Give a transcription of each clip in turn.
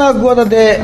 ナー桑田で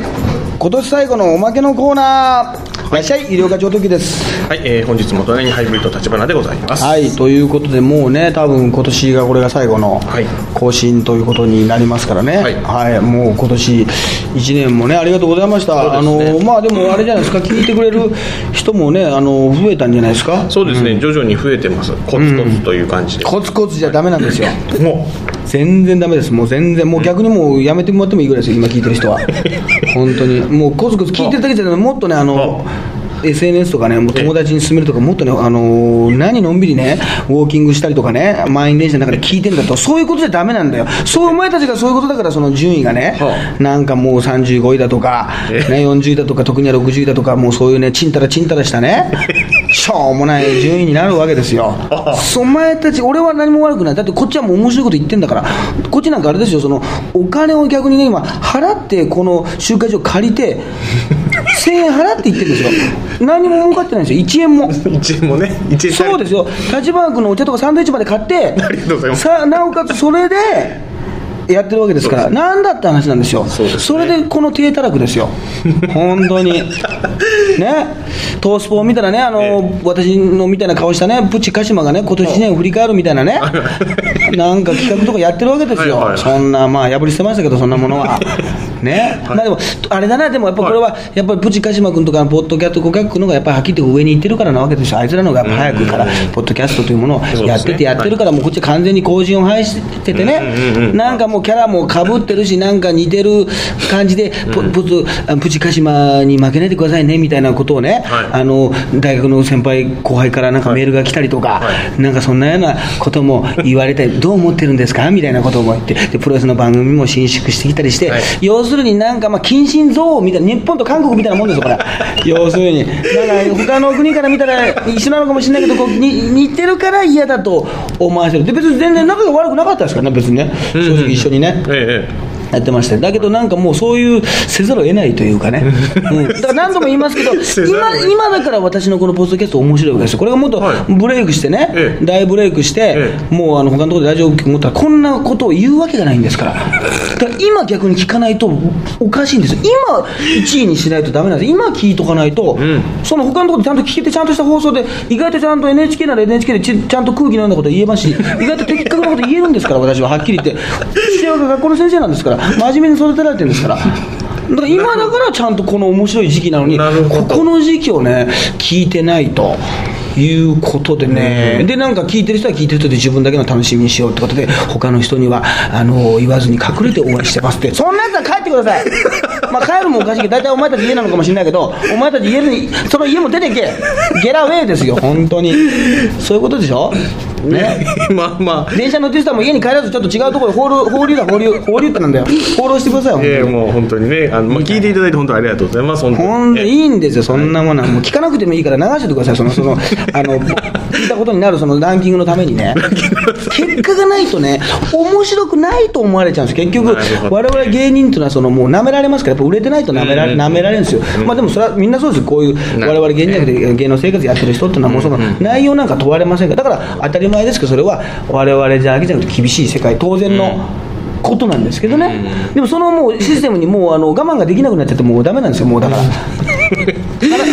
今年最後のおまけのコーナー。い。らっしゃい医療課長時です。はい、えー、本日も隣にハイブリッド立花でございます。はいということでもうね多分今年がこれが最後のはい。更新ということになりますからね。はい。もう今年1年もねありがとうございました、ね。のまあでもあれじゃないですか聞いてくれる人もねあの増えたんじゃないですか？そうですね、徐々に増えてます。コツコツという感じで。コツコツじゃダメなんですよ。も全然ダメです。もう全然もう逆にもうやめてもらってもいいぐらいですよ今聞いてる人は。本当に。もうコツコツ聞いてるだけじゃなくてもっとねあの SNS とかね、もう友達に勧めるとか、もっとね、あのー何のんびりね、ウォーキングしたりとかね、満員電車の中で聞いてんだと、そういうことじゃダメなんだよ、そうお前たちがそういうことだから、その順位がね、はなんかもう35位だとか、えね、40位だとか、特には60位だとか、もうそういうね、ちんたらちんたらしたね、しょうもない順位になるわけですよ。お前たち、俺は何も悪くない、だってこっちはもう面白いこと言ってんだから、こっちなんかあれですよ、そのお金を逆にね、今、払って、この集会所借りて、1000円払って言ってるんですよ、何も儲かってないんですよ、1円も。う、1円もね、1円そうですよ、立花君のお茶とかサンドイッチまで買って、ありがとうございます。さなおかつそれでやってるわけですから、なんだって話なんですよ、そね。れでこの低たらくですよ、本当に。ね、トースポを見たらね、あの私のみたいな顔したね、プチ鹿島がね、今年1年を振り返るみたいなね、なんか企画とかやってるわけですよ、はいはい。はいそんな、まあ、破り捨てましたけど、そんなものは。ね、まあでも、あれだな、でもやっぱこれは、やっぱりプチ鹿島君とか、ポッドキャスト顧客のがやっぱりはっきり言って上に行ってるからなわけですよ、あいつらの方がやっぱ早くから、ポッドキャストというものをやってて、やってるから、もうこっち完全に後陣を排しててね、なんかもうキャラもかぶってるし、なんか似てる感じで、ポポツあプチ鹿島に負けないでくださいねみたいなことをね、はいあの大学の先輩、後輩からなんかメールが来たりとか、はなんかそんなようなことも言われたり、どう思ってるんですか？みたいなことを言って、でプロレスの番組も伸縮してきたりして、はい要するになんか、まあ、近親憎悪みたいな、日本と韓国みたいなもんですよ、これ。要するに。だから、他の国から見たら一緒なのかもしれないけど、こうに似てるから嫌だと思わせる。で、別に全然仲が悪くなかったですからね、別にね。正直一緒緒にね。ええやってましたよだけどなんかもうそういうせざるを得ないというかね、うん、だから何度も言いますけど 今今だから私のこのポッドキャスト面白いわけですよ。これがもっとはい。ブレイクしてね、ええ。大ブレイクして、えもうあの他のところでラジオ局持ったらこんなことを言うわけがないんですから。だから今逆に聞かないとおかしいんですよ。今1位にしないとダメなんです。今聞いとかないと、ん。その他のところでちゃんと聞けてちゃんとした放送で意外とちゃんと NHK なら NHK でちちゃんと空気のようなこと言えますし意外と的確なこと言えるんですから私ははっきり言って。父親が学校の先生なんですから真面目に育てられてるんですから。だから今だからちゃんとこの面白い時期なのにここの時期をね聞いてないということでね、でなんか聞いてる人は聞いてる人で自分だけの楽しみにしようってことで他の人にはあの言わずに隠れて応援してますって。そんなやつは帰ってください。まあ帰るもおかしいけど大体お前たち家なのかもしれないけどお前たち家にその家も出てけ。ゲラウェイですよ本当に。そういうことでしょ？ね。まあまあ、電車乗ってる人はもう家に帰らずちょっと違うところ放浪放流だ放流放流ってなんだよ。放浪してくださいよ本当に。ええもう本当にね、あのまあ、聞いていただいて本当にありがとうございます。本当に。ほんいいんですよ、そんなものは、もう聞かなくてもいいから流しててください、そのそのあの聞いたことになるそのランキングのためにね、結果がないとね、面白くないと思われちゃうんです、結局我々芸人っていうのはそのもう舐められますから、やっぱ売れてないと舐められ,、舐められるんですよ、まあ、でもそれはみんなそうですよ、こういうな我々芸人じゃなくて芸能生活やってる人っていうのは、もうその内容なんか問われませんから、だから当たり前ですけど、それは我々じゃだけじゃなくて、厳しい世界、当然の。ことなんですけどね、でもそのもうシステムにもうあの我慢ができなくなっちゃって、もうだめなんですよ、もうだから。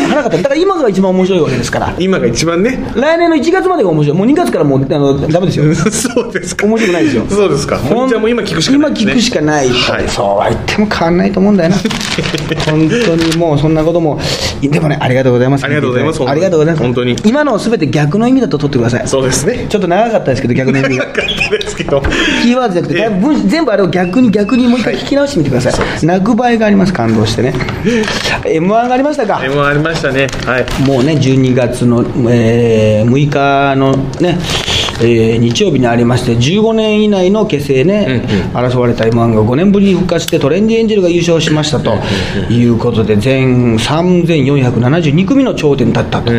腹だから今が一番面白いわけですから、今が一番ね、来年の1月までが面白い、もう2月からもうあのダメですよ、そうですか。面白くないですよ。そうですか。じゃあもう今聞くしかないね。今聞くしかない、はい。そうは言っても変わんないと思うんだよな。本当にもうそんなことも。でもねありがとうございます。ありがとうございます。ありがとうございます。本当に。今のを全て逆の意味だと取ってください。そうですね。ちょっと長かったですけど逆の意味が。なかったですけど。キーワードじゃなくて、ええ。文全部あれを逆に逆にもう一回聞き直してみてください、泣く場合があります。感動してね。m 1がありましたか？M ありましたね。はい。もうね、12月の、えー6日のね、えー日曜日にありまして、15年以内の結成ね、争われた m 1が5年ぶりに復活して、トレンディエンジェルが優勝しましたということで、全3472組の頂点に立ったと、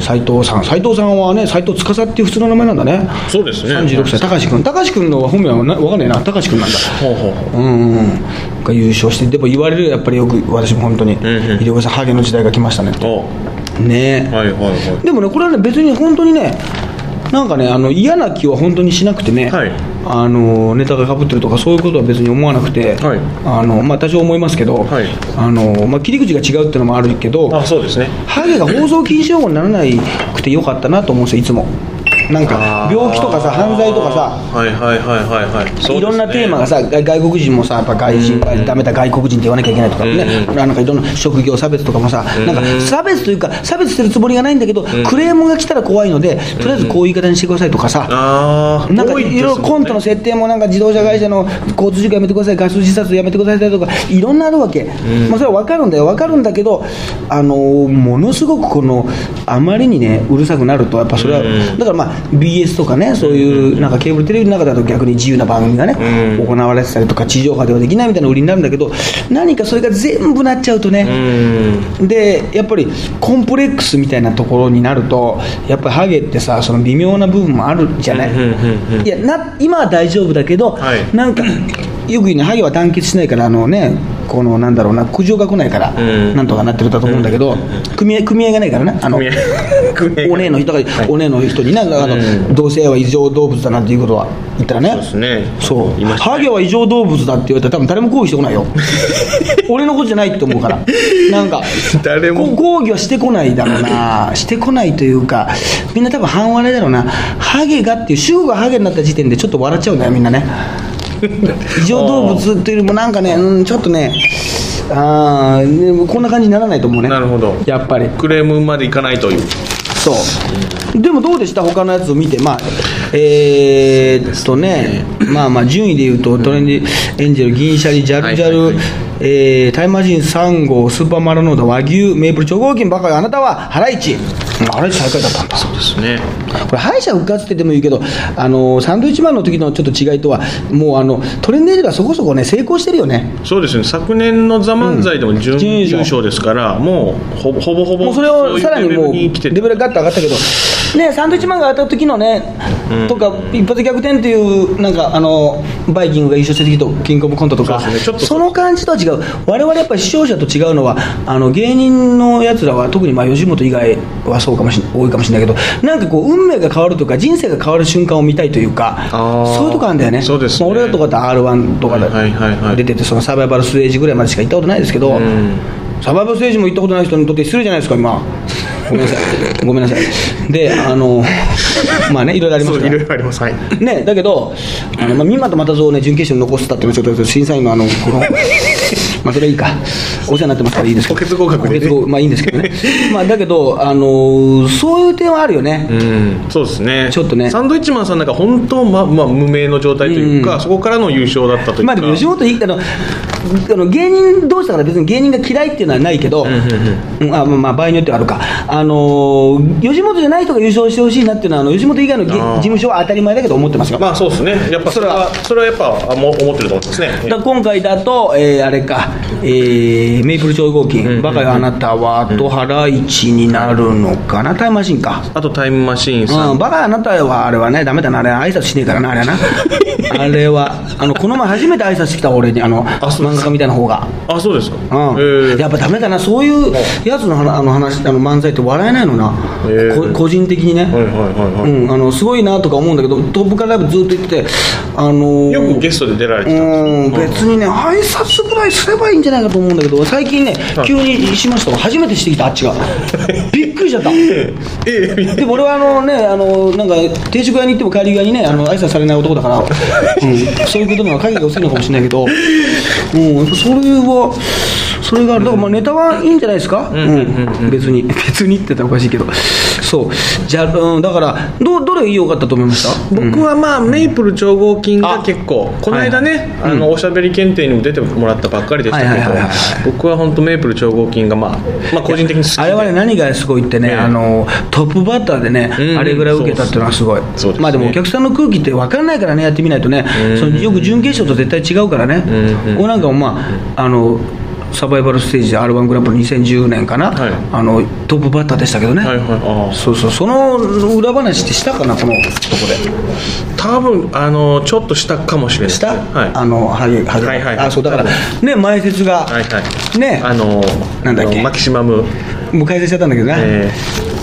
斉藤さん、斉藤さんはね、斉藤司っていう普通の名前なんだね、そうですね。36歳、高橋君、高橋君の本名はな分かんないな、高橋君なんだ。ほうほうほう。うん。うんうんが優勝して、でも言われるよやっぱりよく、私も本当に、んうん。医療さん、ハゲの時代が来ましたね。お。ね。えはいはいはい。でもね、これはね、別に本当にね、なんかね、あの嫌な気は本当にしなくてね、はい。あのネタがかぶってるとかそういうことは別に思わなくて、はい。あのまあ、多少思いますけど、はい。あのまあ、切り口が違うっていうのもあるけどあそうですね。ハゲが放送禁止用語にならなくてよかったなと思うんですよいつもなんか病気とかさ犯罪とかさはいはいはいはいはい。ね。いろんなテーマがさ外外国人もさやっぱ外人がダメだ外国人って言わなきゃいけないとかね、なんかいろんな職業差別とかもさ、なんか差別というか差別してるつもりがないんだけど、クレームが来たら怖いのでとりあえずこういう言い方にしてくださいとかさ、ああなんかいろいろコントの設定もなんか自動車会社の交通事故やめてください、ガス自殺やめてくださいとか、いろんなあるわけ、まあ、それは分かるんだよ、分かるんだけど、あのーものすごくこの、あまりにね、うるさくなると、やっぱそれは、だからまあ、BS とかね、そういうなんかケーブルテレビの中だと逆に自由な番組がね、行われてたりとか、地上波ではできないみたいな売りになるんだけど、何かそれが全部なっちゃうとね。うん。でやっぱりコンプレックスみたいなところになるとやっぱりハゲってさその微妙な部分もあるじゃない、うんうんうんうん。いやな今は大丈夫だけど、はい。なんかよく言うねハゲは団結しないからあのねこのなんだろうな苦情が来ないから、ん。なんとかなってるんだと思うんだけど、組合組合がないからねあの お姉の人が、お姉の人にねあの、うん。同性愛は異常動物だなんていうことは言ったらね。そうハゲは異常動物だって言われたら多分誰も抗議してこないよ。俺のことじゃないって思うから。なんか 誰も。抗議はしてこないだろうな。してこないというかみんな多分半笑いだろうな。ハゲがっていう主語がハゲになった時点でちょっと笑っちゃうんだよみんなね 異常動物っていうよりもなんかね、うん、ちょっとねあこんな感じにならないと思うね。なるほど。やっぱり。クレームまでいかないという。そう。でもどうでした？他のやつを見て。まあえーっとねまあまあ順位でいうとトレンディエンジェル銀シャリジャルジャル、はいはいはい。えータイムマシーン3号スーパーマラノーダ和牛メープル超合金バカよあなたはハライチうんハライチ最下位だったんだ。そうですね。これ敗者復活って言ってもいいけどあのサンドイッチマンの時のちょっと違いとはもうあのトレンディエンジェルはそこそこね成功してるよね。そうですね。昨年の「ザ漫才でも準準優勝。ですからもうほぼほぼほぼもうそれをさらにもうレベルがガッと上がったけど、ね、サンドイッチマンが当たった時のね、とか、一発逆転っていう、なんかあのバイキングが優勝した時と、キングオブコントとか、そね。ちょっとその感じとは違う、我々やっぱり視聴者と違うのは、あの芸人のやつらは、特にまあ吉本以外はそうかもし多いかもしれないけど、なんかこう、運命が変わるとか、人生が変わる瞬間を見たいというか、そういうとこあるんだよね、そうですね。まあ俺らとかだ r 1とかで出てて、そのサバイバルステージぐらいまでしか行ったことないですけど。ん。サバイバルステージも行ったことない人にとって失礼じゃないですか、今。ごめんなさい。ごめんなさい。で、あの、まあね、いろいろありますいろい。ろありますはいね、だけど、あのまあ、三又又蔵をね、準決勝に残したっていうのは、ちょっと審査員のあの、この、まあ、それはいいか。お世話になってますからいいですけど。補欠合格でねまあいいんですけどね。まあ、だけど、あの、そういう点はあるよね。うんそうですねちょっとねサンドイッチマンさんなんか本当ままあ無名の状態というか、そこからの優勝だったというかまあでも吉本いいあのあの芸人同士だから別に芸人が嫌いっていうのはないけど、うんあまあまあ場合によってはあるか、あのー吉本じゃない人が優勝してほしいなっていうのはあの吉本以外の事務所は当たり前だけど思ってますよ。まあそうですね。やっぱそれはそれは。やっぱあも思ってると思いますね。だ今回だと、えーあれか、えーメイプル超合金、バカよあなたは、とハライチになるのかな、タイムマシンか。あとタイムマシーンさん、うん、バカよあなたはあれはね、ダメだな、あれ、挨拶しねえからな、あれはな。あれは、あのこの前初めて挨拶してきた、俺に、あの漫画家みたいな方が。あそうですか。うん。えー。やっぱダメだな、そういうやつの話あの話あの漫才って笑えないのな、へーこ個人的にね、すごいなとか思うんだけど、トップからライブずっと言ってて、あのーよくゲストで出られてたんうんです別にね、挨拶ぐらいすればいいんじゃないかと思うんだけど、最近ね、急にしましたわ。初めてしてきた、あっちが。びっくりしちゃった。ええでも俺はあのね、あのなんか定食屋に行っても帰り際にね、あの挨拶されない男だから、うん、そういうことには影が薄いのかもしれないけど、うん、やっぱそれは、それがある、だからまあネタはいいんじゃないですか、うん。別に、別にって言ったらおかしいけど、そう、じゃあ、うん、だから、どどれ良かったと思いました？僕はまあ、メイプル超合金が結構この間ね、あのおしゃべり検定にも出てもらったばっかりでしたけど、はいはいはいはい僕は本当メイプル超合金がまあ、まあ個人的に好きで。あれはね、何がすごいってね、ええ。あのトップバッターでね、うん。あれぐらい受けたっていうのはすごい、そうまあでもお客さんの空気って分かんないからね、やってみないとね、そのよく準決勝と絶対違うからね、うなんかもまあ、あのサバイバルステージで r 1グランプリ2010年かな、はい。あのトップバッターでしたけどね、はいはい。ああ。そうそう、その裏話ってしたかな、このとこで。多分あのちょっとしたかもしれない。した、はい。あのハゲハゲ、はいはいあそうだからね前説が、はいはい。ね。あのなんだっけ？マキシマム。もう解散しちゃったんだけどな、え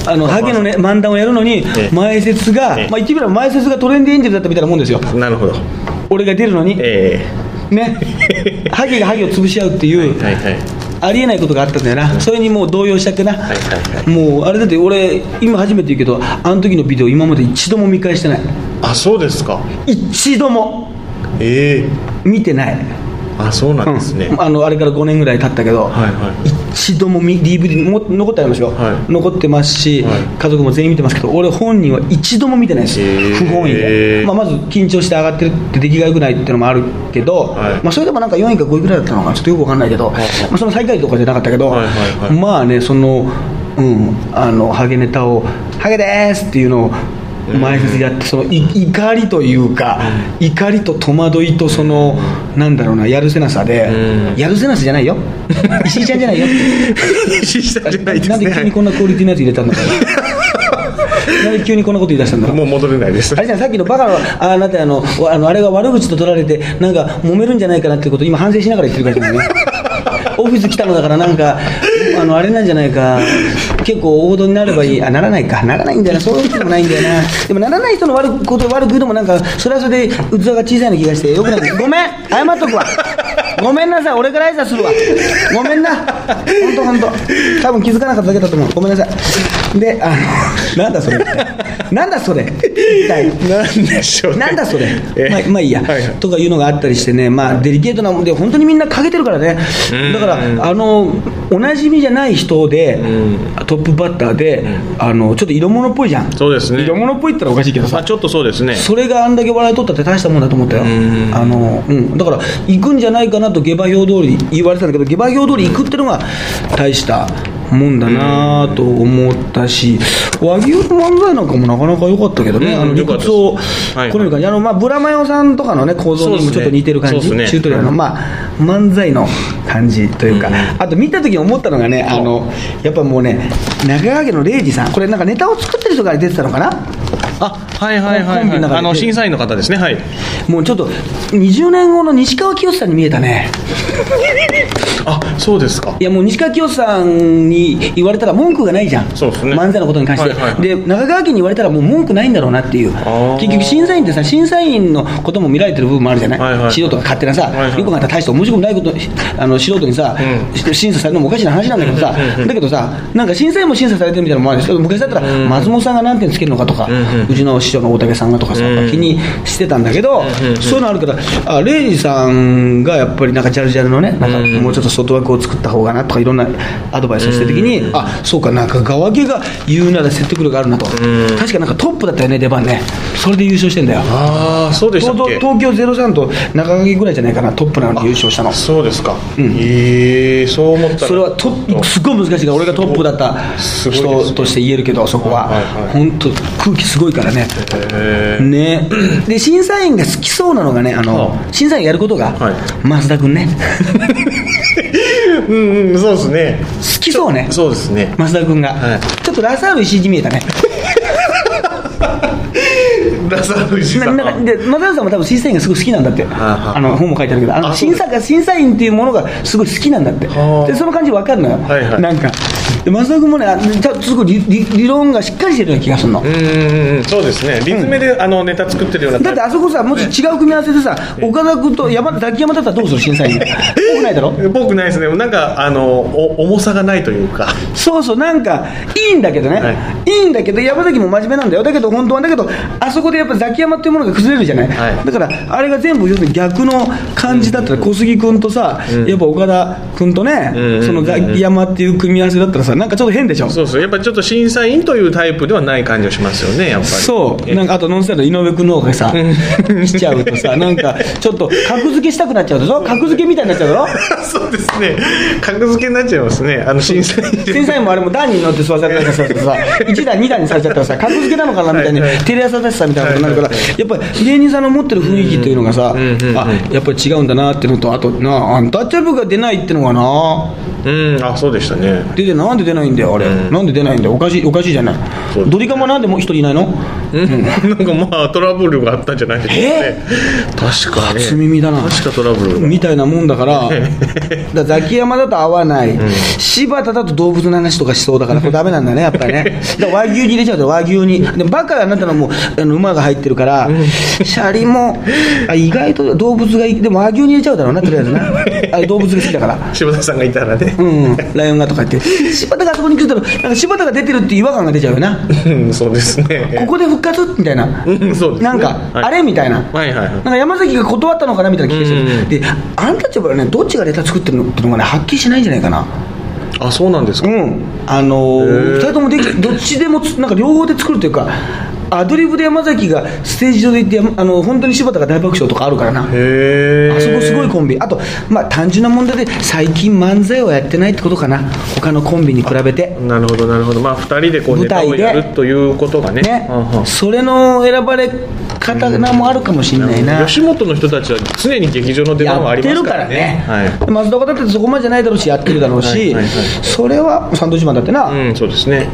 あのハゲの、ね、漫談をやるのに、ええ。前説が、ええ。まあ、言ってみれば前説がトレンディエンジェルだったみたいなもんですよ、なるほど。俺が出るのに、えね、ハゲがハゲを潰し合うっていう、えはいはい。ありえないことがあったんだよな、それにもう動揺しちゃってな、はいはいもうあれだって俺、今初めて言うけど、あの時のビデオ、今まで一度も見返してない、あそうですか。一度も。ええ。見てない。あそうなんですね、うん。あのあれから5年ぐらい経ったけど、はいはい一度も見 DVD も残ってありますよ、はい。残ってますし、はい。家族も全員見てますけど俺本人は一度も見てないです、へー。不本意で、まあ、まず緊張して上がってるって出来が良くないっていうのもあるけど、はい。まあ、それでもなんか4位か5位ぐらいだったのかなちょっとよくわかんないけど、はいはい。まあ、その最下位とかじゃなかったけど、はいはいはい。まあねそのうんあのハゲネタを「ハゲです!」っていうのを前説やってそのい怒りというか、怒りと戸惑いとそのなんだろうなやるせなさで、うん。やるせなさじゃないよ。石井ちゃんじゃないよ石井さんじゃないですなんで急にねこんなクオリティのやつ入れたんだろう。なんで急にこんなこと言い出したんだろう。もう戻れないです。あれじゃんさっきのバカのあなたあのわあのあれが悪口と取られてなんか揉めるんじゃないかなってことを今反省しながら言ってるからねオフィス来たのだからなんかあのあれなんじゃないか。結構王道になればいい。あならないか。ならないんだよな。そういうこともないんだよな。でもならない人の悪くこと悪く言うのもなんかそれはそれで器が小さいような気がしてよくないごめん。謝っとくわごめんなさい俺から挨拶するわ。ごめんな。本当本当。多分気づかなかっただけだと思う。ごめんなさい。であのなんだそれ。なんだそれ。一体。なんでしょうね。なんだそれ、えまあ、まあいいや、はいはい。とかいうのがあったりしてね、まあ、デリケートなもんで、本当にみんなかけてるからね、だから、あのおなじみじゃない人で、トップバッターで、あのちょっと色物っぽいじゃん、そうですね。色物っぽいったらおかしいけどさ、まあちょっとそうですね。それがあんだけ笑い取ったって大したもんだと思ったよ、ん。あのうん、だから、行くんじゃないかなと下馬評通り言われてたんだけど、下馬評通り行くってのが大したもんだなと思ったし、和牛の漫才なんかもなかなか良かったけどね、うんあの理屈をはいこねる感じ、あのまあブラマヨさんとかのね構造にもちょっと似てる感じ、ねチュートリアルの、まあ、漫才の感じというか、あと見た時に思ったのがね、あのやっぱもうね、中川家の礼二さん、これなんかネタを作ってる人が出てたのかな。あはいはいはい、はい、あの審査員の方ですね。はい。もうちょっと20年後の西川きよしさんに見えたね。あそうですか。いやもう西川きよしさんに言われたら文句がないじゃん、そうですね。漫才のことに関して、はいはいはい。で中川家に言われたらもう文句ないんだろうなっていうー、結局、審査員ってさ、審査員のことも見られてる部分もあるじゃない、はいはい。素人が勝手なさ、はいはい。よく考えたら大して面白くないことあの素人にさ、う審査されるのもおかしな話なんだけどさ、だけどさ、なんか審査員も審査されてるみたいなのもあるし、昔だったら松本さんが何点つけるのかとか、うちの師匠の大竹さんがとかさ、うん。気にしてたんだけど、そういうのあるから、あレイジさんがやっぱりなんかジャルジャルのね、なんかもうちょっと外枠を作った方がなとか、いろんなアドバイスをしてるときに、あそうか、なんか側家が言うなら説得力があるなと、確かなんかトップだったよね、出番ね、それで優勝してんだよ。ああそうでしたっ東け東京03と中垣ぐらいじゃないかな、トップなのに優勝したの。そうですか、ん。ええそう思ったら。それはトップすごい難しいから俺がトップだった人として言えるけどそこは。はいはい。本当空気すごいからね。へね。で審査員が好きそうなのがねあのは審査員やることがはい。増田君ね。え うんうんそうですね。好きそうね。そうですね。増田君が。はい。ちょっとラサール石井に見えたね ラサール石井さん。ななんかで松田さんも多分審査員がすごい好きなんだって。はああの本も書いてあるけどあの審査が審査員っていうものがすごい好きなんだって。はあでその感じ分かるのよ、はいはい。なんか。で松田君もねあちゃすごい理理理論がしっかりしてるような気がするの、うんうんうんそうですね。リズムで、あのネタ作ってるような。だってあそこさ、もし違う組み合わせでさ、岡田君と山田ザキヤマだったらどうする、審査員。多くないだろ？僕ないですね。なんかあのお重さがないというか。そうそう、なんか、いいんだけどね、、はいいんだけど、山崎も真面目なんだよ、だけど本当は、だけど、あそこでやっぱザキヤマっていうものが崩れるじゃない、はい。だから、あれが全部、要するに逆の感じだったら、小杉君とさ、やっぱ岡田君とね、うんそのザキヤマっていう組み合わせだったらさ、なんかちょっと変でしょ？そうそう。やっぱりちょっと審査員というタイプではない感じがしますよねやっぱり。そう、え。なんかあとノンスタイルの井上君の方がさ、しちゃうとさ、なんかちょっと格付けしたくなっちゃうでしょ、格付けみたいになっちゃうだろ？そうですね。格付けになっちゃいますね。あの審査員。審査員もあれも段に乗って座されたりさ、1段、2段にされちゃったらさ、格付けなのかなみたいにはいはい、テレ朝だしさみたいなことになるからやっぱり芸人さんの持ってる雰囲気っていうのがさ、あやっぱり違うんだなっていうのと、あとな、アンタッチャブルが出ないってのがな、うんあそうでしたね。出てなんで出ないんだよあれ、なんで出ないんだよ。おかしいおかしいじゃない。ドリカムはなんでもう一人いないの？うん。なんかまあトラブルがあったんじゃないですかね。確かね初耳だな。確かトラブル。がみたいなもんだから だザキヤマだと合わない、柴田だと動物の話とかしそうだからこれダメなんだねやっぱりね。だ和牛に入れちゃうと和牛に。でもバカあなたのもうあの馬が入ってるからシャリもあ意外と動物がいいでも和牛に入れちゃうだろうなとりあえずな。あれ動物が好きだから。柴田さんがいたらね。うん、ライオンがとか言って、柴田があそこに来ると、なんか柴田が出てるっていう違和感が出ちゃうよな、うんそうですね。ここで復活？みたいな、うんそうですね。なんか、はい。あれ？みたいな、はいはいはい。なんか山崎が断ったのかな？みたいな気がする、うんで、アンタッチャブルはね、どっちがネタ作ってるの？っていうのがね、はっきりしないんじゃないかな。あそうなんですか。うん、あのー、へー。2人ともできどっちでもつなんか両方で作るというかアドリブで山崎がステージ上で行ってあの本当に柴田が大爆笑とかあるからな。あそこすごいコンビ。あと、まあ、単純な問題で最近漫才をやってないってことかな。他のコンビに比べて。なるほどなるほど。まあ2人でこうネタをやるということがね。ね。それの選ばれ方もあるかもしれないな。吉本の人たちは常に劇場の出番はありますからね。やってるからね、は松坂だってそこまでじゃないだろうしやってるだろうし、はいはいはい。それはサンドウィッチマンだってな、い、うんそうですね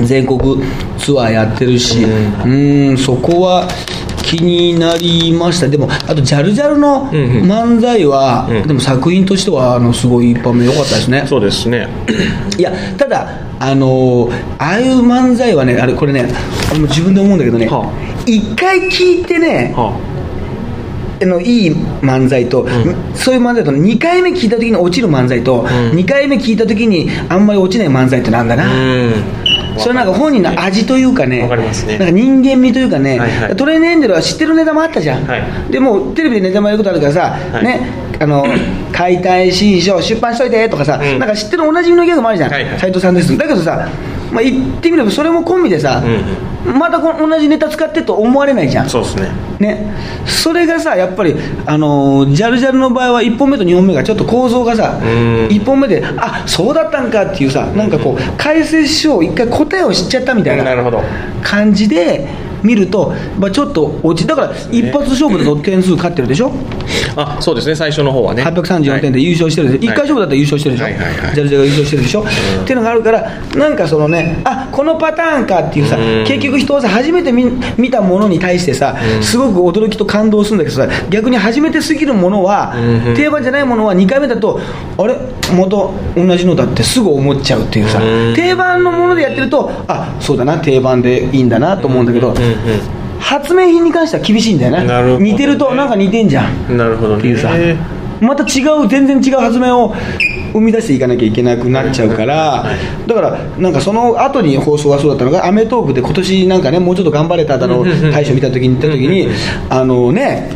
全国ツアーやってるし、うん、そこは気になりました、でも、あと、ジャルジャルのんうん。漫才は、うん。でも作品としてはあのすごい一般目良かったですね。そうですね。いやただあのーああいう漫才はねあれこれね俺も自分で思うんだけどねは一、回聞いてねはあ。のいい漫才と、そういう漫才と2回目聞いた時に落ちる漫才と、ん。2回目聞いた時にあんまり落ちない漫才ってなんだな、あうんそれなんか本人の味というかね、わかね。なんか人間味というかね、はいはい。トレーネンデルは知ってるネタもあったじゃん、はい。でもうテレビでネタもやることあるからさ、はい。ね、あの 解体新書出版しといてとかさ、うん。なんか知ってるおなじみのギャグもあるじゃん、はいはい。斉藤さんです、だけどさ、まあ、言ってみればそれもコンビでさ、またこの同じネタ使ってと思われないじゃん。そうですね。ね、それがさ、やっぱり、あのージャルジャルの場合は、1本目と2本目がちょっと構造がさ、うん。1本目で、あそうだったんかっていうさ、なんかこう、解説書を一回答えを知っちゃったみたいななるほど。感じで見ると、まあ、ちょっと落ち、だから一発勝負だと点数勝ってるでしょ、あそうですね。最初の方はね。834点で優勝してるでしょ、1回勝負だったら優勝してるでしょ、はいはいはい。ジャルジャルが優勝してるでしょ、っていうのがあるから、なんかそのね、あこのパターンかっていうさ、うん。結局人はさ、初めて見見たものに対してさ、すごく驚きと感動するんだけどさ、逆に初めてすぎるものは、うん。定番じゃないものは2回目だと、あれ、また同じのだってすぐ思っちゃうっていうさ、うん。定番のものでやってると、あそうだな、定番でいいんだなと思うんだけど、うん発明品に関しては厳しいんだよね、なるほどね。似てると、なんか似てんじゃん。うんなるほどっていうさねまた違う全然違う発明を生み出していかなきゃいけなくなっちゃうから。だからなんかその後に放送がそうだったのが『アメトーーク』で今年なんかねもうちょっと頑張れただろう大賞見た時に行った時にあのね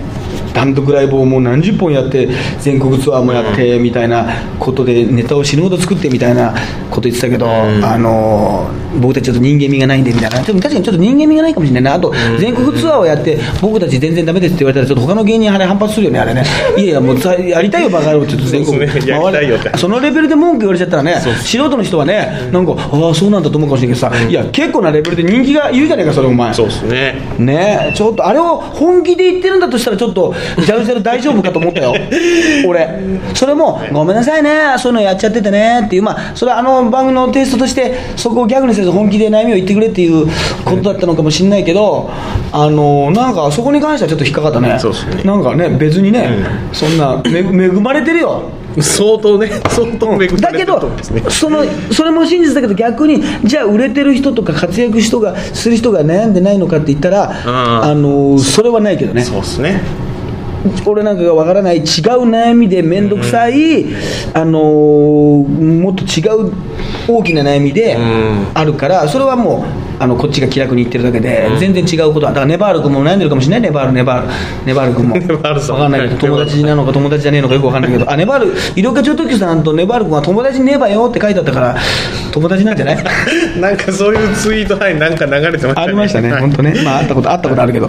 単独ライブをもう何十本やって全国ツアーもやってみたいなことでネタを死ぬほど作ってみたいなこと言ってたけど、あの僕たちちょっと人間味がないんでみたいな。でも確かにちょっと人間味がないかもしれないな。あと全国ツアーをやって僕たち全然ダメですって言われたらちょっと他の芸人あれ反発するよねあれね。いやいやもうさやりたいよバカ野郎って言って全国そうですね。やりたいよって。そのレベルで文句言われちゃったらね素人の人はねなんかああそうなんだと思うかもしれないけどさいや結構なレベルで人気がいるじゃないかそれお前。そうですね。ねちょっとあれを本気で言ってるんだとしたらちょっとジャルジャル大丈夫かと思ったよ。俺。それもごめんなさいね。そういうのやっちゃっててね。っていうまあそれはあの番組のテイストとしてそこをギャグにせず本気で悩みを言ってくれっていうことだったのかもしれないけどあのなんかそこに関してはちょっと引っかかったね。そうですね。なんかね別にね、そんなめ恵まれてるよ。相当ね相当恵まれてるだけどそのそれも真実だけど逆にじゃあ売れてる人とか活躍人がする人が悩んでないのかって言ったらあのそれはないけどね。そうですね俺なんかがわからない違う悩みで面倒くさい、あのーもっと違う大きな悩みでん。あるからそれはもうあのこっちが気楽に言ってるだけで、全然違うことはだからネバール君も悩んでるかもしれない。ネバールネバールネバール君も。ネバールさん。わかんないけど友達なのか友達じゃねえのかよくわかんないけど あネバール医療課長特急さんとネバール君は友達ねばよって書いてあったから友達なんじゃない？なんかそういうツイートはいなんか流れてましたね。ありましたね、はい。本当ね、まあ、あったこと、あったことあるけど、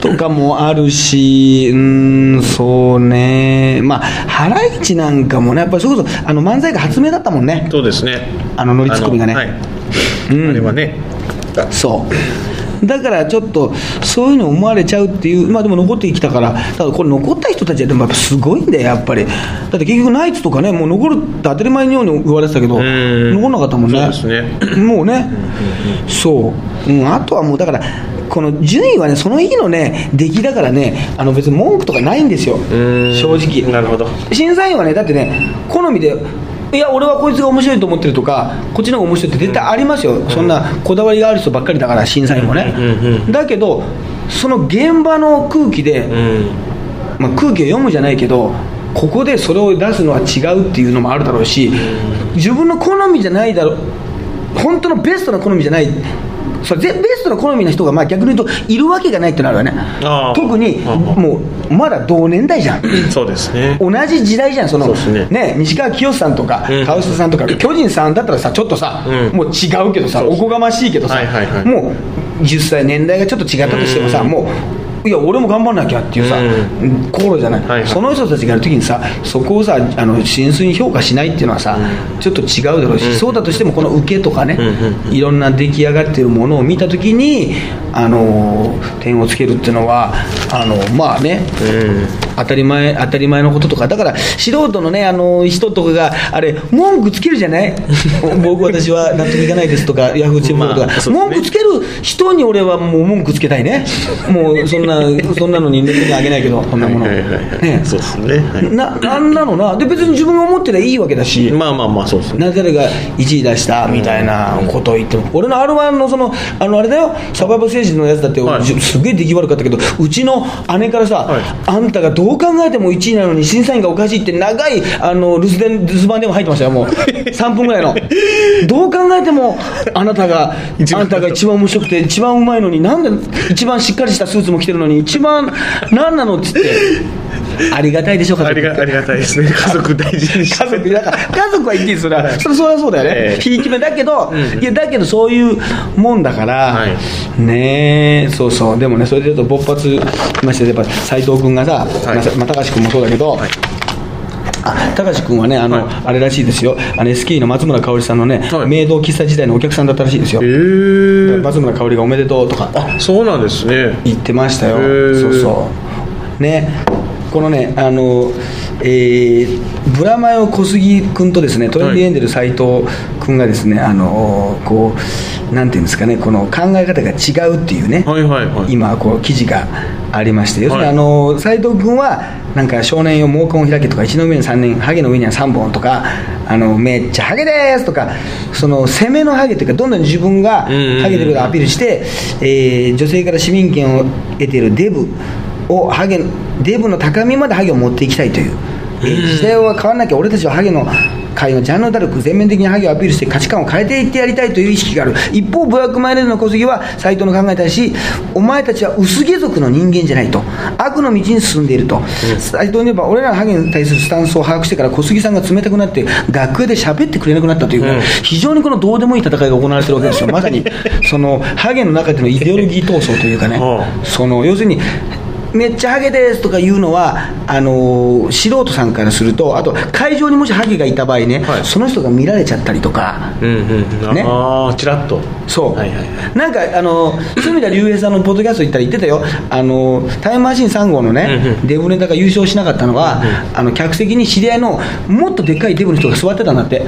とかもあるし、うーん、そうね、まあ、ハライチなんかもね、やっぱりそれこそ、あの漫才が発明だったもんね、そうですね。あのノリツッコミがね。あのはい。うん。あれはね。そう。だからちょっとそういうの思われちゃうっていうまあでも残ってきたからだからこれ残った人たちはでもやっぱすごいんだよやっぱり。だって結局ナイツとかねもう残るって当たり前のように言われてたけどん。残んなかったもんね。そうですもうね。そう、うん、あとはもうだからこの順位はねその日のね出来だからねあの別に文句とかないんですよ。うん。正直。なるほど。審査員はねだってね好みでいや俺はこいつが面白いと思ってるとかこっちの方が面白いって絶対ありますよ、そんなこだわりがある人ばっかりだから審査員もね、うん。だけどその現場の空気で、うん。まあ、空気を読むじゃないけどここでそれを出すのは違うっていうのもあるだろうし自分の好みじゃないだろう。本当のベストな好みじゃないそれぜベストな好みの人がまあ逆に言うといるわけがないってなるわね。特にもうまだ同年代じゃん。そうですね。同じ時代じゃんそのね。西川きよしさんとかうん。川下さんとか巨人さんだったらさちょっとさ、うん。もう違うけどさおこがましいけどさ、もう10歳年代がちょっと違ったとしてもさ、もういや俺も頑張んなきゃっていうさ、う心じゃない、はいはい。その人たちがやるときにさそこをさあの純粋に評価しないっていうのはさ、ちょっと違うだろうし、そうだとしてもこの受けとかね、うんいろんな出来上がってるものを見たときにあの点をつけるっていうのはあのまあね、当たり前当たり前のこととか。だから素人のねあの人とかがあれ文句つけるじゃない？僕私は納得いかないですとかヤフーチームとか、まあね。文句つける人に俺はもう文句つけたいね。もうそんなそんなのにネットにあげないけどこんなもの、はいはいはいはい。ね。そうですね。はい。ななんなのな？で別に自分が思ってりゃいいわけだし、まあまあまあそうですね。な誰が1位出したみたいなことを言っても、俺の r 1のそのあのあれだよ。サバイバル政治のやつだって、はい。じすげえ出来悪かったけどうちの姉からさ、はい。あんたがどう考えても1位なのに審査員がおかしいって長いあの留守電留守番でも入ってましたよもう。3分ぐらいの。どう考えてもあなたがあなたが一番面白くて一番うまいのになんで一番しっかりしたスーツも着てるのに一番何なのっつって。ありがたいでしょ家族ありがありがたいですね。家族大事にして。家族だから家族は言っていいそれはそれそれはそうだよね、ええ。ひいき目だけど、いやだけどそういうもんだから、はい。ねえそうそう。でもねそれで言うと勃発しましてやっぱ斎藤君がさ、まあまあ高橋君もそうだけど、あ高橋君はねあの、はい。あれらしいですよ。あの SK の松村香織さんのね、はい。明道喫茶時代のお客さんだったらしいですよ。へえ松村香織がおめでとうとかあそうなんですね。言ってましたよ。へー。そうそう。ねこのねあのえー、ブラマヨ小杉君とですねトレンディエンジェル斎藤君がですね、あのこうなんていうんですかねこの考え方が違うっていうね、はいはいはい。今こう記事がありまして要するに、はい。あの斎藤君はなんか少年よ毛根を開けとか一の上に3年ハゲの上には3本とかあのめっちゃハゲですとかその攻めのハゲというかどんどん自分がハゲてることをアピールして、えー女性から市民権を得ているデブをハゲデブの高みまでハゲを持っていきたいという、えー時代は変わらなきゃ俺たちはハゲの会のジャンヌ・ダルク全面的にハゲをアピールして価値観を変えていってやりたいという意識がある。一方ブラックマイレーズの小杉は斎藤の考えに対しお前たちは薄毛族の人間じゃないと。悪の道に進んでいると。斎、藤に言えば俺らのハゲに対するスタンスを把握してから小杉さんが冷たくなって楽屋で喋ってくれなくなったという、ねうん。非常にこのどうでもいい戦いが行われてるわけですよ。まさにそのハゲの中でのイデオロギー闘争というかね。はその要するにめっちゃハゲですとか言うのはあのー素人さんからするとあと会場にもしハゲがいた場合ね、はい。その人が見られちゃったりとかうんうん。ね。ああちらっと。そう、はいはいはい。なんかあの住田竜平さんのポッドキャスト行ったら言ってたよ。あのタイムマシーン3号のね、うんうん。デブネタが優勝しなかったのは、あの客席に知り合いのもっとでっかいデブの人が座ってたんだって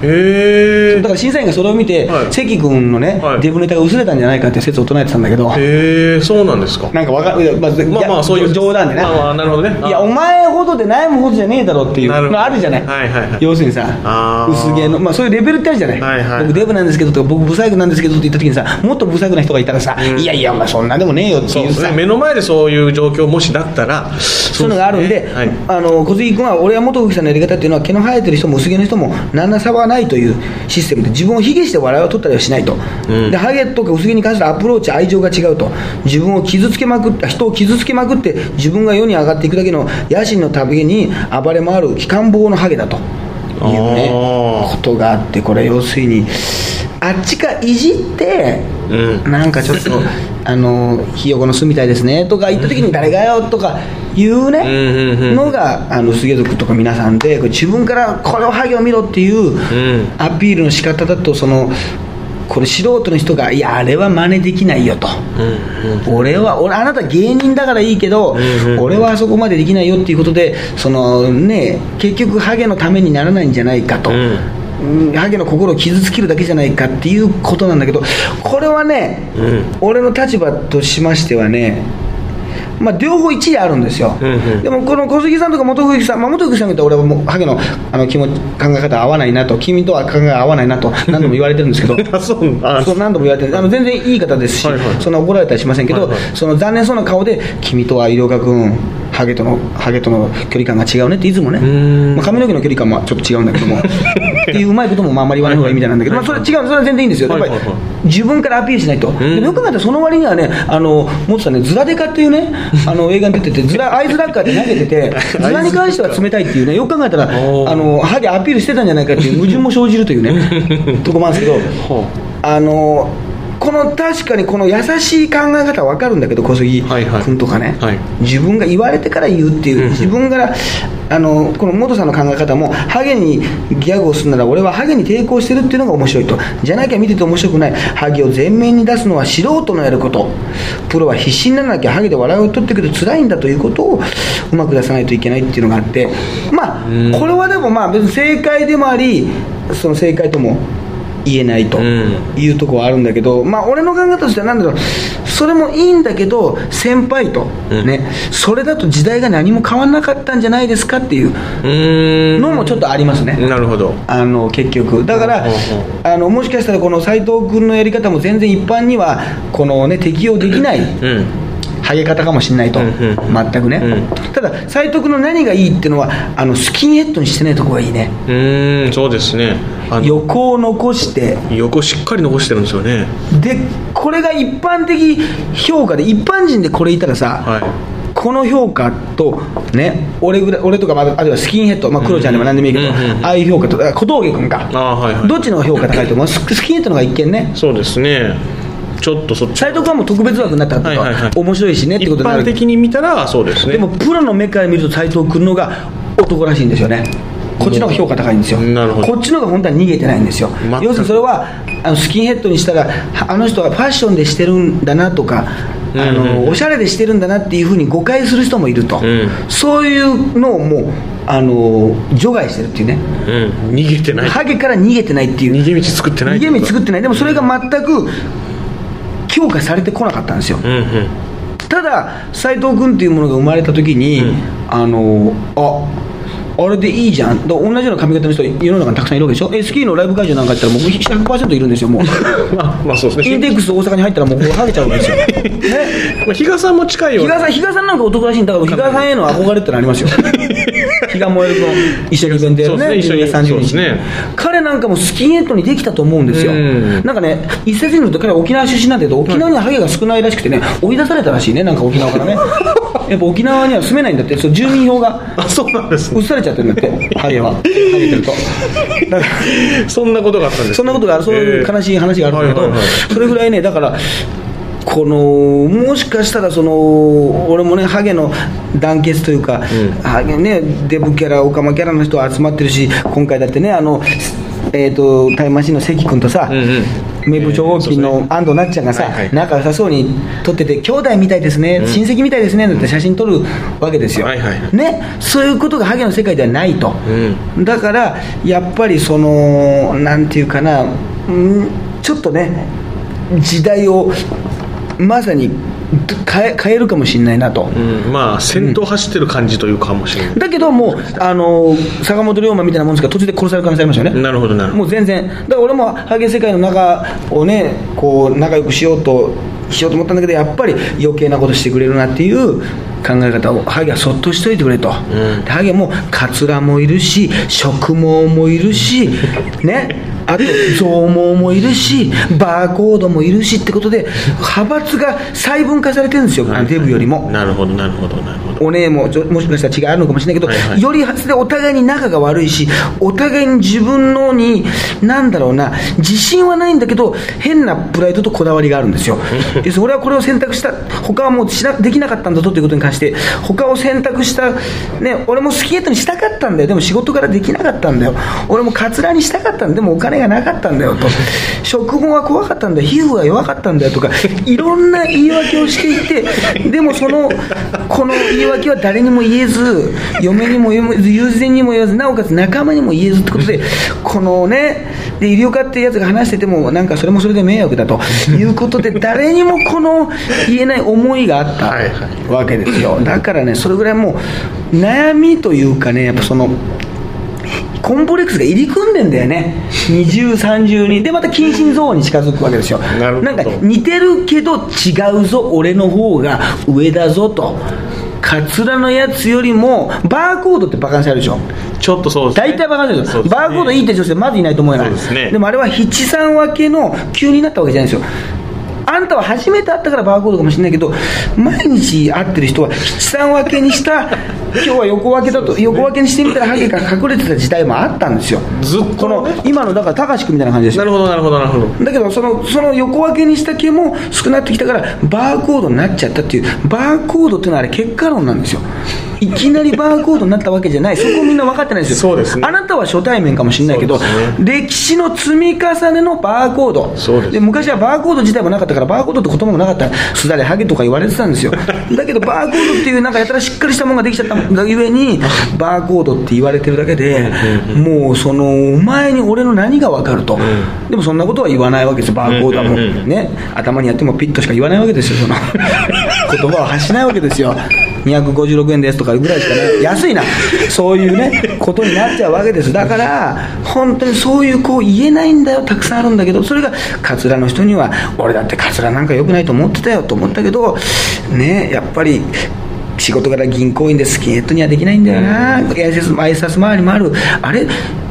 だから審査員がそれを見て、はい。関君のね、はい。デブネタが薄れたんじゃないかって説を唱えてたんだけど、へえそうなんですか。なんかわかる、まあ、まあまあそういう。冗談でね、まあまあなるほどね。いやお前ほどで悩むほどじゃねえだろっていうのあるじゃない、はいはいはい。要するにさ薄毛の、まあ、そういうレベルってあるじゃない、はいはい。僕デブなんですけどとか僕ブサイクなんですけどって言った時にさもっとブサイクな人がいたらさ、うん。いやいやお前そんなでもねえよっていうさ。ね目の前でそういう状況もしだったらそういうのがあるんで、はい。あの小杉君は、俺は元吹さんのやり方っていうのは、毛の生えてる人も薄毛の人も、何ら差はないというシステムで、自分を卑下して笑いを取ったりはしないと、うん。でハゲとか薄毛に関するアプローチ、愛情が違うと、自分を傷つけまくった、人を傷つけまくって、自分が世に上がっていくだけの野心の旅に暴れ回る機関棒のハゲだと。いうね、ことがあって、これ、要するに、あっちかいじって、うん。なんかちょっと、あのひよこの巣みたいですねとか言った時に、誰がよとか言うね、うんうんうん。のがあの薄毛族とか皆さんで、これ自分からこのハゲを見ろっていうん。アピールの仕方だと、そのこれ素人の人がいやあれは真似できないよと、俺は俺あなた芸人だからいいけど、俺はあそこまでできないよっていうことでそのね結局ハゲのためにならないんじゃないかと、うんハゲの心を傷つけるだけじゃないかっていうことなんだけどこれはね、俺の立場としましてはねまあ、両方一理あるんですよ、うんうん、でもこの小杉さんとか元藤さん、まあ、元藤さんと俺はもうハゲのあの気持ち考え方合わないなと君とは考え合わないなと何度も言われてるんですけど そう。そう何度も言われてる。あの全然いい方ですし、はいはい、そんな怒られたりしませんけど、はいはい、その残念そうな顔で君とは医療科君ハゲとのハゲとの距離感が違うねっていつもね、まあ、髪の毛の距離感もちょっと違うんだけども。っていううまいこともまああんまり言わない方がいいみたいなんだけど、まあ、それ違うそれは全然いいんですよ。やっぱり自分からアピールしないと、でよく考えたらその割にはねあのもっとさねズラデカっていうねあの映画に出ててズラ アイズラッカーで投げててズラに関しては冷たいっていうねよく考えたらあのハゲアピールしてたんじゃないかっていう矛盾も生じるというね とこもあるんですけどあのこの確かにこの優しい考え方は分かるんだけど小杉君とかね、はい。はい、自分が言われてから言うっていう自分からあのこの元さんの考え方もハゲにギャグをするなら俺はハゲに抵抗してるっていうのが面白いと。じゃなきゃ見てて面白くない。ハゲを前面に出すのは素人のやること。プロは必死にならなきゃハゲで笑いを取ってくる。辛いんだということをうまく出さないといけないっていうのがあって。まあこれはでもまあ別に正解でもありその正解とも言えないというところはあるんだけど、まあ俺の考え方としては何だろうそれもいいんだけど先輩と、ねそれだと時代が何も変わらなかったんじゃないですかっていうのもちょっとありますね。なるほど。あの結局。だからあのもしかしたらこの斎藤君のやり方も全然一般にはこの、ね、適用できない、うん。ハゲ方かもしれないと、全くね、ただ斎藤君の何がいいっていうのはあのスキンヘッドにしてないとこがいいね。うんそうですね横を残して。横しっかり残してるんですよね。でこれが一般的評価で一般人でこれいたらさ、はい。この評価と、ね、俺ぐらい俺とか、あるいはスキンヘッド、まあ、クロちゃんでもなんでもいいけど、ああいう評価と、小峠君か、はいはい、どっちの評価高いと思う、スキンヘッドの方が一見ね。そうですね。ちょっとそっち。斎藤君はもう特別枠になったから、はいはい、面白いしねってことになる。一般的に見たらそうですね。でもプロの目から見ると斎藤君のが男らしいんですよねこっちの方が評価高いんですよ。こっちの方が本当は逃げてないんですよ。要するにそれはあのスキンヘッドにしたらあの人はファッションでしてるんだなとかあの、おしゃれでしてるんだなっていうふうに誤解する人もいると、うん、そういうのをもうあの除外してるっていうね、うん、逃げてない。ハゲから逃げてないっていう。逃げ道作ってない逃げ道作ってない。でもそれが全く評価されてこなかったんですよ、うんうん、ただ斎藤君っていうものが生まれた時に、うん、あのああれでいいじゃん。同じような髪型の人世の中にたくさんいるわけでしょ？SK のライブ会場なんか行ったらもう100%いるんですよもう。まあまあそうですね。インテックス大阪に入ったらもうハゲちゃうわけですよ、ね、まあ、比嘉さんも近いよ比嘉さん比嘉さんなんか男らしいんだから比嘉さんへの憧れってのありますよ。日が燃えるの一緒に組んでるね、一緒に。30日、ね、彼なんかもスキンヘッドにできたと思うんですよ、なんかね、一説によると彼は沖縄出身なんだけど、沖縄にはハゲが少ないらしくてね、追い出されたらしいね、なんか沖縄からね。やっぱ沖縄には住めないんだって、そ住民票があそうなんです、ね、移されちゃってるんだって、ハゲは、ハゲてると。だからそんなことがあったんですそんなことがある、そういう悲しい話があるんだけど、それぐらいね、だから、このもしかしたらその俺もねハゲの団結というか、うん、ハゲねデブキャラオカマキャラの人集まってるし今回だってねあのえーと、タイムマシンの関君とさ、うんうん。名部長金の安藤なっちゃんがさ、仲良さそうに撮ってて兄弟みたいですね、うん、親戚みたいですねって写真撮るわけですよ、ね、そういうことがハゲの世界ではないと、うん、だからやっぱりそのなんていうかな、うん、ちょっとね時代をまさに変え変えるかもしれないなと、うん、まあ先頭走ってる感じというかもしれない、うん、だけどもうあの坂本龍馬みたいなもんですから途中で殺される可能性ありますよね。なるほどなるほど。もう全然。だから俺もハゲ世界の中をねこう仲良くしようとしようと思ったんだけどやっぱり余計なことしてくれるなっていう考え方をハゲはそっとしといてくれと、うん、ハゲもカツラもいるし植毛もいるしねあと増毛もいるしバーコードもいるしってことで派閥が細分化されてるんですよ、デブよりも。なるほどなるほどなるほどお姉もちょもしかしたら違いあるのかもしれないけど、はいはい。よりでお互いに仲が悪いしお互いに自分のになんだろうな自信はないんだけど変なプライドとこだわりがあるんですよ。俺はこれを選択した他はもうしなできなかったんだぞということに関して他を選択した、ね、俺もスキンヘッドにしたかったんだよ。でも仕事からできなかったんだよ。俺もカツラにしたかったんだでもお金がなかったんだよと。食後は怖かったんだよ。皮膚が弱かったんだよとかいろんな言い訳をしていてでもそのこの言い訳は誰にも言えず嫁にも言えず友人にも言えずなおかつ仲間にも言えずってことでこのねで医療科っていうやつが話しててもなんかそれもそれで迷惑だということで誰にもこの言えない思いがあったわけですよ。だからねそれぐらいもう悩みというかねやっぱそのコンプレックスが入り組んでんだよね。二重三重に。でまた近親憎悪に近づくわけですよ。なんか似てるけど違うぞ俺の方が上だぞとカツラのやつよりもバーコードってバカにされるでしょ？ちょっとそうですね。大体バカにされる。でしょね。バーコードいいって女性まずいないと思うよなそうですね。もあれは七三分けの急になったわけじゃないですよあんたは初めて会ったからバーコードかもしれないけど毎日会ってる人は七三分けにした今日は横分けだと横分けにしてみたらハゲが隠れてた時代もあったんですよ。ずっと？ねこの今のだから高橋君みたいな感じですよなるほどなるほどなるほど。だけどそのその横分けにした毛も少なってきたからバーコードになっちゃったっていうバーコードっていうのはあれ結果論なんですよいきなりバーコードになったわけじゃない。そこみんな分かってないんですよ。そうですね。あなたは初対面かもしれないけど、そうです歴史の積み重ねのバーコード。そうです昔はバーコード自体もなかったからバーコードって言葉もなかった。すだれハゲとか言われてたんですよ。だけどバーコードっていうなんかやたらしっかりしたものができちゃったがゆえにバーコードって言われてるだけでもうそのお前に俺の何が分かると、でもそんなことは言わないわけです。よバーコードはもうね頭にやってもピッとしか言わないわけですよその。言葉を発しないわけですよ256円ですとかぐらいしかね 安いな。そういうねことになっちゃうわけです。だから本当にそういうこう言えないんだよ。たくさんあるんだけどそれがカツラの人には俺だってカツラなんか良くないと思ってたよと思ったけどねやっぱり仕事柄銀行員でスキンヘッドにはできないんだよな。挨拶挨拶回りもある。あれ？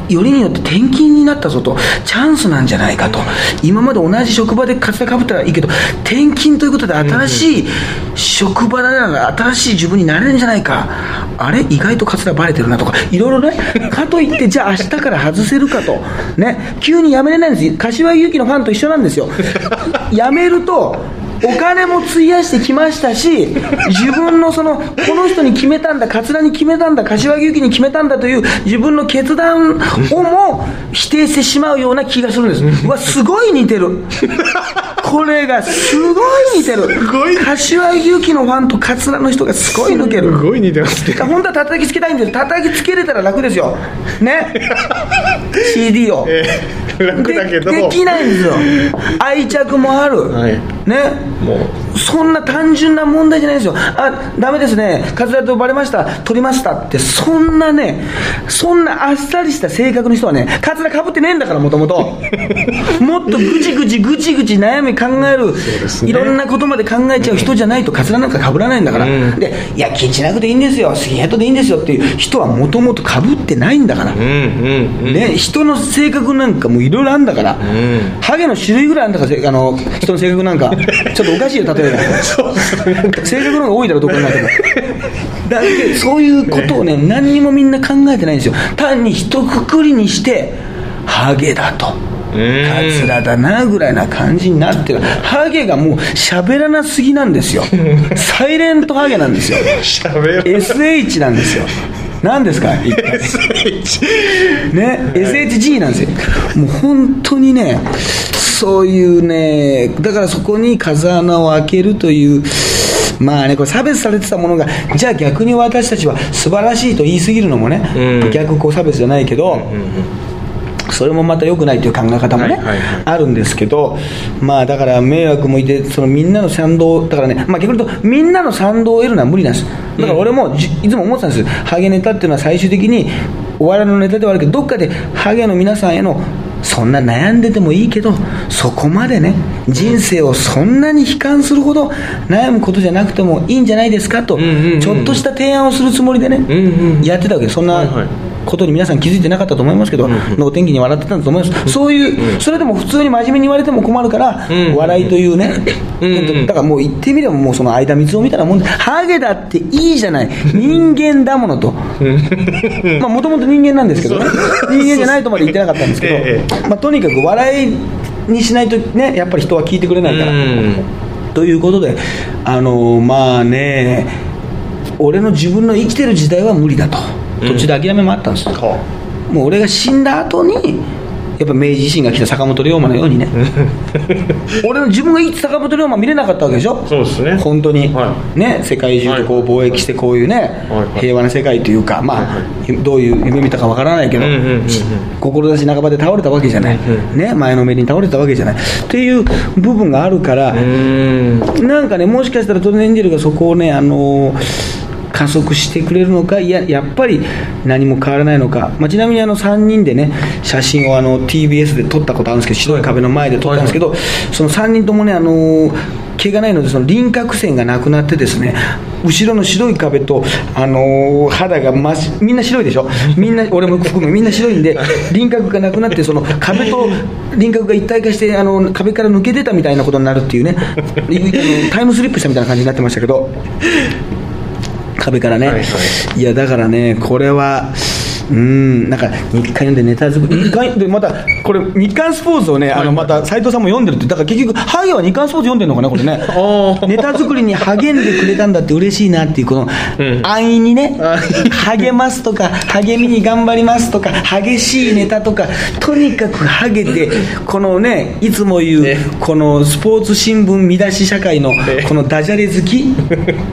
よりによって転勤になったぞと。チャンスなんじゃないかと。今まで同じ職場でカツラかぶったらいいけど転勤ということで新しい職場なら新しい自分になれるんじゃないか。あれ？意外とカツラバレてるなとか。いろいろねかといってじゃあ明日から外せるかと。ね？急に辞めれないんです。柏木由紀のファンと一緒なんですよ。辞めるとお金も費やしてきましたし自分のそのこの人に決めたんだカツラに決めたんだ柏木由紀に決めたんだという自分の決断をも否定してしまうような気がするんです。うわすごい似てる。これがすごい似てる。柏木由紀のファンとカツラの人がすごい抜ける。すごい似てますね。本当は叩きつけたいんです。叩きつけれたら楽ですよ。ね。CD を。えー楽だけど。でできないんですよ。愛着もある、はい。ねもうそんな単純な問題じゃないですよ。あダメですね。カツラとバレました。取りました。ってそんなねそんなあっさりした性格の人はねカツラかぶってねえんだからもともともっとぐちぐちぐちぐち悩み考える、すね。いろんなことまで考えちゃう人じゃないとカツラなんかかぶらないんだから、うん。でいや気にしなくていいんですよ。スキンヘッドでいいんですよっていう人はもともとかぶってないんだから、うんうんうん。ね、人の性格なんかもいろいろあるんだから、ん。ハゲの種類ぐらいあるんだからせあの人の性格なんか。ちょっとおかしいよ例えばそうですね性格の方が多いだろどう。考えてもだけどそういうことをね何にもみんな考えてないんですよ。単に一括りにしてハゲだと。カツラだなぐらいな感じになってる。ハゲがもう喋らなすぎなんですよ。サイレントハゲなんですよ。SH なんですよ何ですか？一体。SH ね、SHG なんですよ、もう本当にね、そういうね、だからそこに風穴を開けるという、まあね、これ差別されてたものが、じゃあ逆に私たちは素晴らしいと言い過ぎるのもね、うん。逆こう差別じゃないけど、それもまた良くないという考え方もね、あるんですけど、まあだから迷惑もいて、そのみんなの賛同、だからね、まあ逆に言うと、みんなの賛同を得るのは無理なんです。だから俺もじいつも思ってたんです、ハゲネタっていうのは最終的に、お笑いのネタではあるけど、どっかでハゲの皆さんへの、そんな悩んでてもいいけど、そこまでね、人生をそんなに悲観するほど悩むことじゃなくてもいいんじゃないですかと、ちょっとした提案をするつもりでね、やってたわけ。そんな、はいはいことに皆さん気づいてなかったと思いますけど、能天気に笑ってたんだと思います、そういう、それでも普通に真面目に言われても困るから、うん。笑いというね、ん。だからもう言ってみれば、もうその間光雄みたいなもんで、ハゲだっていいじゃない、人間だものと、まあもともと人間なんですけどね、人間じゃないとまで言ってなかったんですけど、えまあ、とにかく笑いにしないとね、やっぱり人は聞いてくれないから。うん。ということで、あのまあね、俺の自分の生きてる時代は無理だと、途中で諦めもあったんですよ、はもう俺が死んだ後に、やっぱ明治維新が来た坂本龍馬のようにね、俺の自分が生きて坂本龍馬見れなかったわけでしょ、そうですね。本当に、はね、世界中でこう貿易して、こういうね、はい。平和な世界というか、まあ、どういう夢見たかわからないけど、うんうんうんうん。志半ばで倒れたわけじゃない、ね、前のめりに倒れたわけじゃない。っていう部分があるから、うん。なんかね、もしかしたらトルネンジェルがそこをね、あのー加速してくれるのか、いや、やっぱり何も変わらないのか、まあ、ちなみにあの3人でね、写真をあの TBS で撮ったことあるんですけど、白い。壁の前で撮ったんですけど、その3人ともね、あのー毛がないので、その輪郭線がなくなってですね、後ろの白い壁と、あのー肌がまし、みんな白いでしょ、みんな、俺も含め、みんな白いんで、輪郭がなくなって、その壁と輪郭が一体化して、あの壁から抜け出たみたいなことになるっていうね、タイムスリップしたみたいな感じになってましたけど。壁からね、はいはい。いやだからねこれはうん。なんか日刊読んでネタ作り。日刊でまたこれ日刊スポーツをねあのまた斉藤さんも読んでるってだから結局ハゲは日刊スポーツ読んでるのかなこれね。ー。ネタ作りに励んでくれたんだって嬉しいなっていうこのうん。安易にねあ励ますとか励みに頑張りますとか激しいネタとかとにかくハゲてこのねいつも言うね。このスポーツ新聞見出し社会のえこのダジャレ好き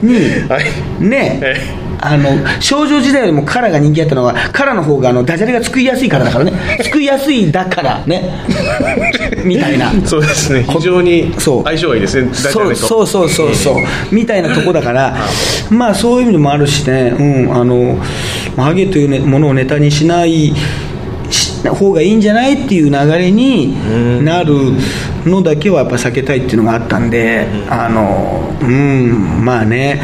に はい。ね。えあの少女時代よりもカラーが人気あったのはカラーの方があのダジャレが作りやすいからだからね。作りやすいだからね。みたいな。そうですね。非常にそう。相性がいいですね。そうそうそうそうそう。みたいなとこだからまあそういう意味でもあるしね。うんあのハゲという、ね、ものをネタにしないし方がいいんじゃないっていう流れになるのだけはやっぱ避けたいっていうのがあったんであのうんまあね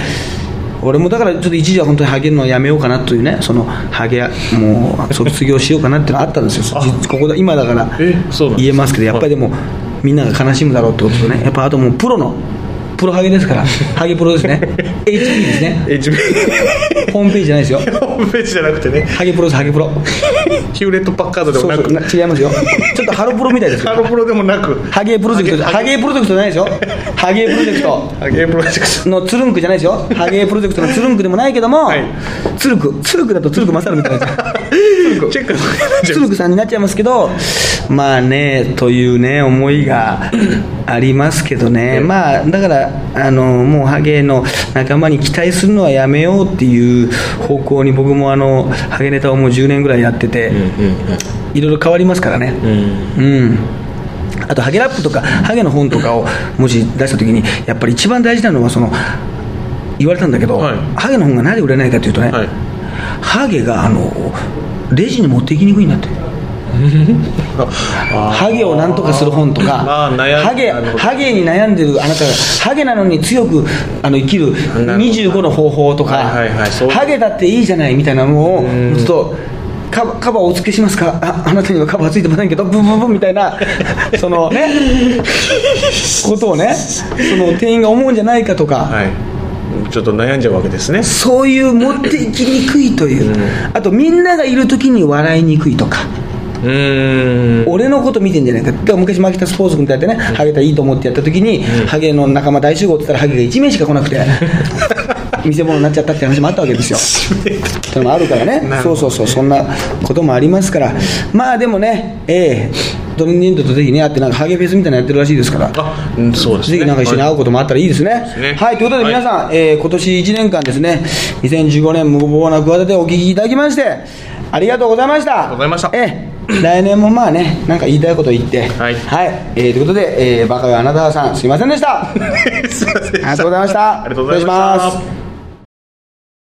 俺もだからちょっと一時は本当にハゲるのをやめようかなというねそのハゲもう卒業しようかなっていうのがあったんですよ。実ここだ今だから言えますけどやっぱりでもみんなが悲しむだろうってこととね。やっぱあともうプロのプロハゲですから。ハゲプロですね。HP ですね。HB ホームページじゃないですよ。ホームページじゃなくてね。ハゲプロですハゲプロ。ヒューレットパッカードでもなく。違いますよ。ちょっとハロプロみたいですよ。ハロプロでもなく。ハゲプロジェクト。ハゲプロジェクト。じゃないですよ。ハゲプロジェクト。ハゲプロジェクト。のつるんくじゃないですよ。ハゲプロジェクトのつるんくでもないけども、はい。つるくつるくだとつるくまさるみたいなチェックつるくさんになっちゃいますけどまあねというね思いがありますけどね。まあだからあのもうハゲの仲間に期待するのはやめようっていう方向に僕もあのハゲネタをもう10年ぐらいやってて、いろいろ変わりますからね。うん。あとハゲラップとかハゲの本とかをもし出した時にやっぱり一番大事なのはその言われたんだけど、はい。ハゲの本がなぜ売れないかというとね、はい。ハゲがあのレジに持っていきにくいんだって ハゲをなんとかする本とかハゲハゲに悩んでるあなたがハゲなのに強くあの生きるなるほど。25の方法とか、はいはいはいそう。ハゲだっていいじゃないみたいなのをん。ちょっとカバカバーお付けしますか？ああなたにはカバーついてませんけどブンブンブンみたいなそのねことをねその店員が思うんじゃないかとか、はい。ちょっと悩んじゃうわけですね。そういう持っていきにくいという、あとみんながいる時に笑いにくいとか、俺のこと見てんじゃないか。だから昔牧田スポーツ君とやってね、ハゲたらいいと思ってやった時に、ハゲの仲間大集合って言ったらハゲが1名しか来なくて 見せ物になっちゃったって話もあったわけですよ。ってのもあるからね。そうそうそうそんなこともありますから。まあでもねええドリンニンドとぜひね会ってなんかハゲフェスみたいなのやってるらしいですから。あうんそうですね。ぜひなんか一緒に会うこともあったらいいですね。すね。はい、ということで皆さん、えー今年1年間ですね、2015年無謀な企てをお聞きいただきまして、ありがとうございました。ありがとうございました。えー 来年もまあね、なんか言いたいこと言って、はい。えーということで、えーバカがあなたさん、すいませんでした。すいませんでしたありがとうございました。ありがとうございました。ます